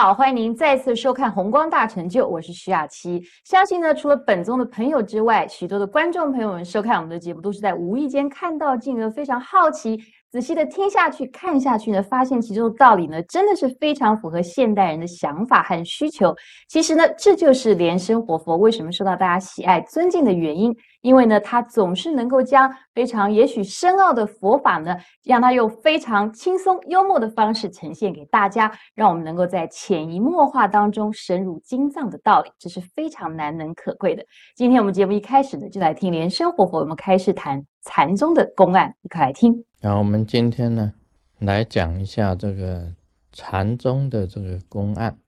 好，欢迎您再次收看《红光大成就》，我是徐雅琪。相信呢，除了本宗的朋友之外，许多的观众朋友们收看我们的节目，都是在无意间看到，进而非常好奇。仔细的听下去、看下去呢，发现其中的道理呢，真的是非常符合现代人的想法和需求。其实呢，这就是莲生活佛为什么受到大家喜爱、尊敬的原因。因为呢，他总是能够将非常也许深奥的佛法呢，让他用非常轻松幽默的方式呈现给大家，让我们能够在潜移默化当中深入经藏的道理，这是非常难能可贵的。今天我们节目一开始呢，就来听莲生活佛，我们开始谈禅宗的公案，一块来听。然后我们今天呢，来讲一下这个禅宗的这个公案，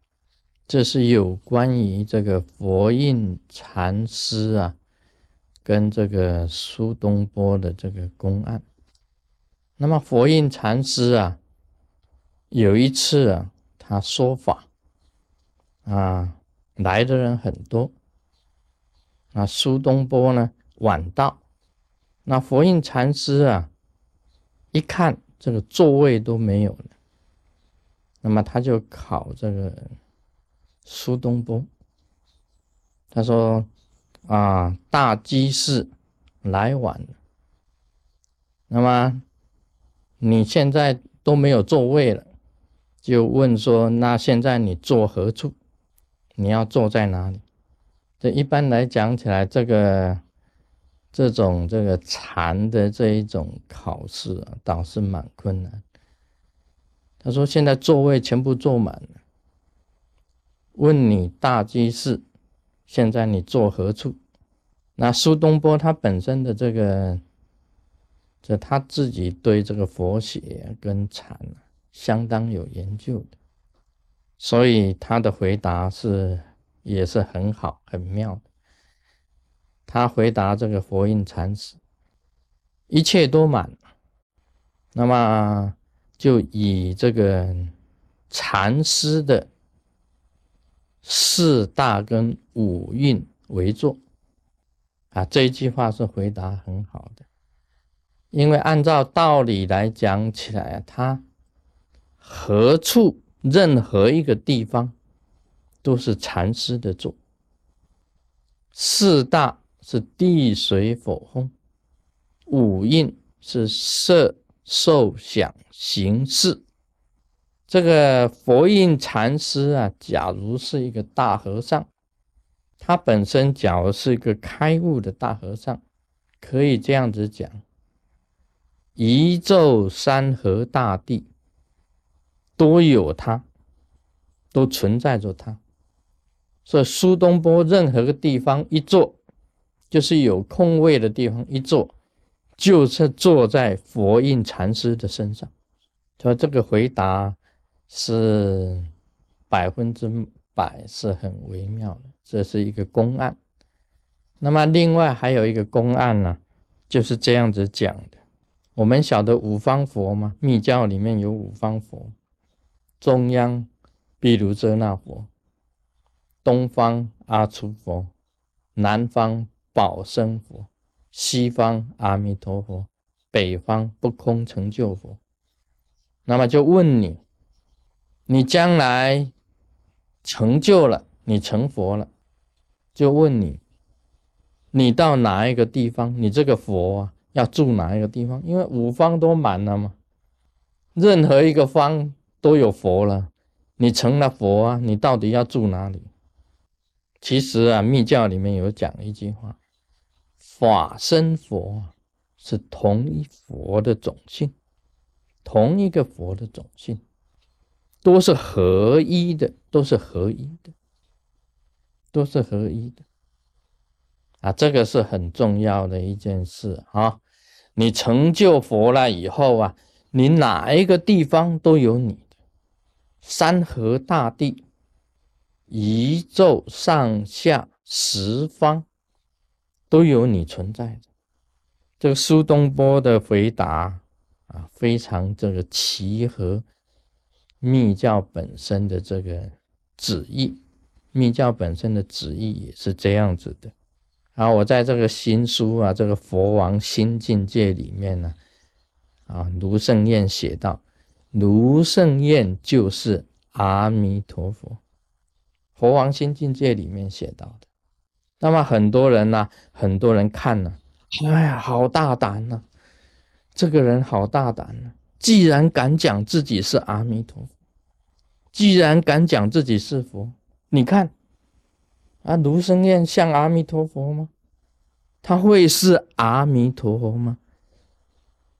这是有关于这个佛印禅师啊。跟这个苏东坡的这个公案，那么佛印禅师啊，有一次啊，他说法啊，来的人很多，啊，苏东坡呢晚到，那佛印禅师啊，一看这个座位都没有了，那么他就考这个苏东坡，他说。啊，大居士来晚了。那么你现在都没有座位了，就问说：那现在你坐何处？你要坐在哪里？这一般来讲起来，这个这种这个禅的这一种考试啊，倒是蛮困难。他说：现在座位全部坐满了。问你大居士。现在你坐何处？那苏东坡他本身的这个，这他自己对这个佛学跟禅啊相当有研究的，所以他的回答是也是很好很妙的。他回答这个佛印禅师，一切都满，那么就以这个禅师的。四大跟五蕴为座啊，这一句话是回答很好的，因为按照道理来讲起来啊，他何处任何一个地方都是禅师的座。四大是地水火风，五蕴是色受想行识。这个佛印禅师啊，假如是一个大和尚，他本身假如是一个开悟的大和尚，可以这样子讲：宇宙山河大地都有他，都存在着他。所以苏东坡任何个地方一坐，就是有空位的地方一坐，就是坐在佛印禅师的身上。说这个回答。是百分之百是很微妙的，这是一个公案。那么另外还有一个公案呢，就是这样子讲的。我们晓得五方佛吗？密教里面有五方佛，中央毗卢遮那佛，东方阿弥佛，南方宝生佛，西方阿弥陀佛，北方不空成就佛。那么就问你。你将来成就了，你成佛了，就问你，你到哪一个地方？你这个佛啊，要住哪一个地方？因为五方都满了嘛，任何一个方都有佛了，你成了佛啊，你到底要住哪里？其实啊，密教里面有讲一句话：法身佛是同一佛的种性，同一个佛的种性。都是合一的，都是合一的，都是合一的啊！这个是很重要的一件事啊！你成就佛了以后啊，你哪一个地方都有你的，山河大地、宇宙上下十方都有你存在的。这个苏东坡的回答啊，非常这个契合。密教本身的这个旨意，密教本身的旨意也是这样子的。然后我在这个新书啊，这个《佛王新境界》里面呢，啊，卢胜彦写道：卢胜彦就是阿弥陀佛。佛王新境界里面写到的。那么很多人呢，很多人看了，哎呀，好大胆呐！这个人好大胆呐！既然敢讲自己是阿弥陀佛，既然敢讲自己是佛，你看啊，卢生燕像阿弥陀佛吗？他会是阿弥陀佛吗？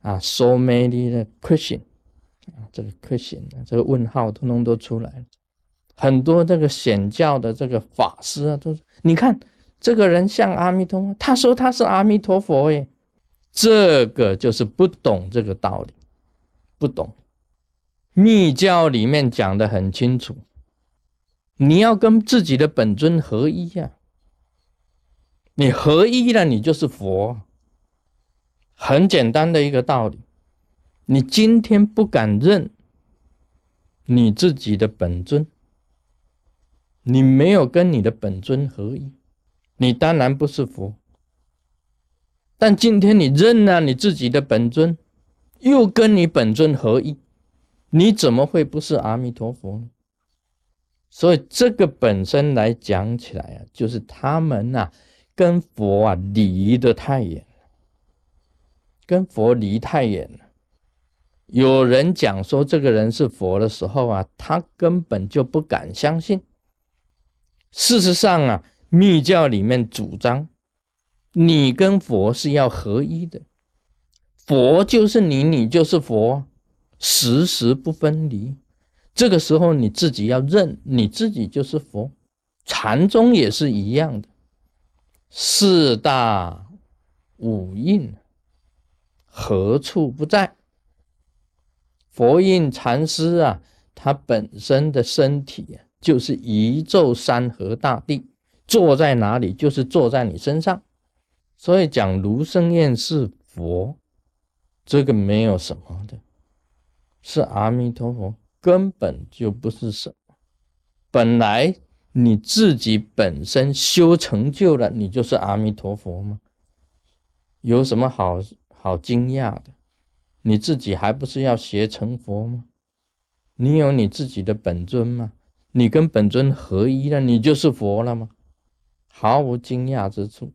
啊，so many 的 question 啊，这个 question 这个问号通通都出来了。很多这个显教的这个法师啊，都你看这个人像阿弥陀佛，他说他是阿弥陀佛耶，这个就是不懂这个道理，不懂。密教里面讲的很清楚，你要跟自己的本尊合一呀。你合一了，你就是佛。很简单的一个道理，你今天不敢认你自己的本尊，你没有跟你的本尊合一，你当然不是佛。但今天你认了你自己的本尊，又跟你本尊合一，你怎么会不是阿弥陀佛呢？所以这个本身来讲起来啊，就是他们呐。跟佛啊离得太远，跟佛离太远了。有人讲说这个人是佛的时候啊，他根本就不敢相信。事实上啊，密教里面主张，你跟佛是要合一的，佛就是你，你就是佛，时时不分离。这个时候你自己要认，你自己就是佛。禅宗也是一样的。四大五印何处不在？佛印禅师啊，他本身的身体啊，就是宇宙山河大地，坐在哪里就是坐在你身上。所以讲卢生燕是佛，这个没有什么的，是阿弥陀佛，根本就不是什么，本来。你自己本身修成就了，你就是阿弥陀佛吗？有什么好好惊讶的？你自己还不是要学成佛吗？你有你自己的本尊吗？你跟本尊合一了，你就是佛了吗？毫无惊讶之处。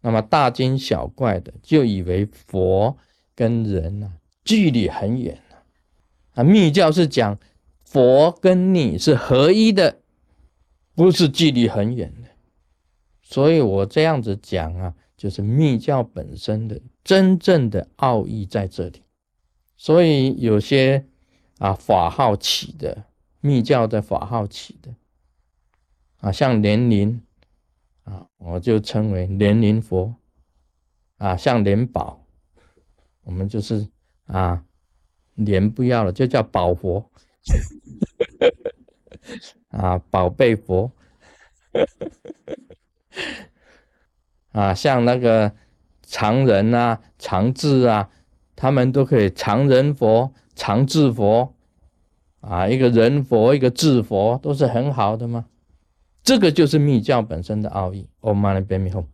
那么大惊小怪的，就以为佛跟人啊距离很远了。啊，密教是讲佛跟你是合一的。不是距离很远的，所以我这样子讲啊，就是密教本身的真正的奥义在这里。所以有些啊法号起的密教的法号起的啊，像莲林啊，我就称为莲林佛啊，像莲宝，我们就是啊莲不要了，就叫宝佛。啊，宝贝佛，啊，像那个常人啊、常智啊，他们都可以常人佛、常智佛，啊，一个人佛，一个智佛，都是很好的嘛。这个就是密教本身的奥义。Om Mani Padme Hum。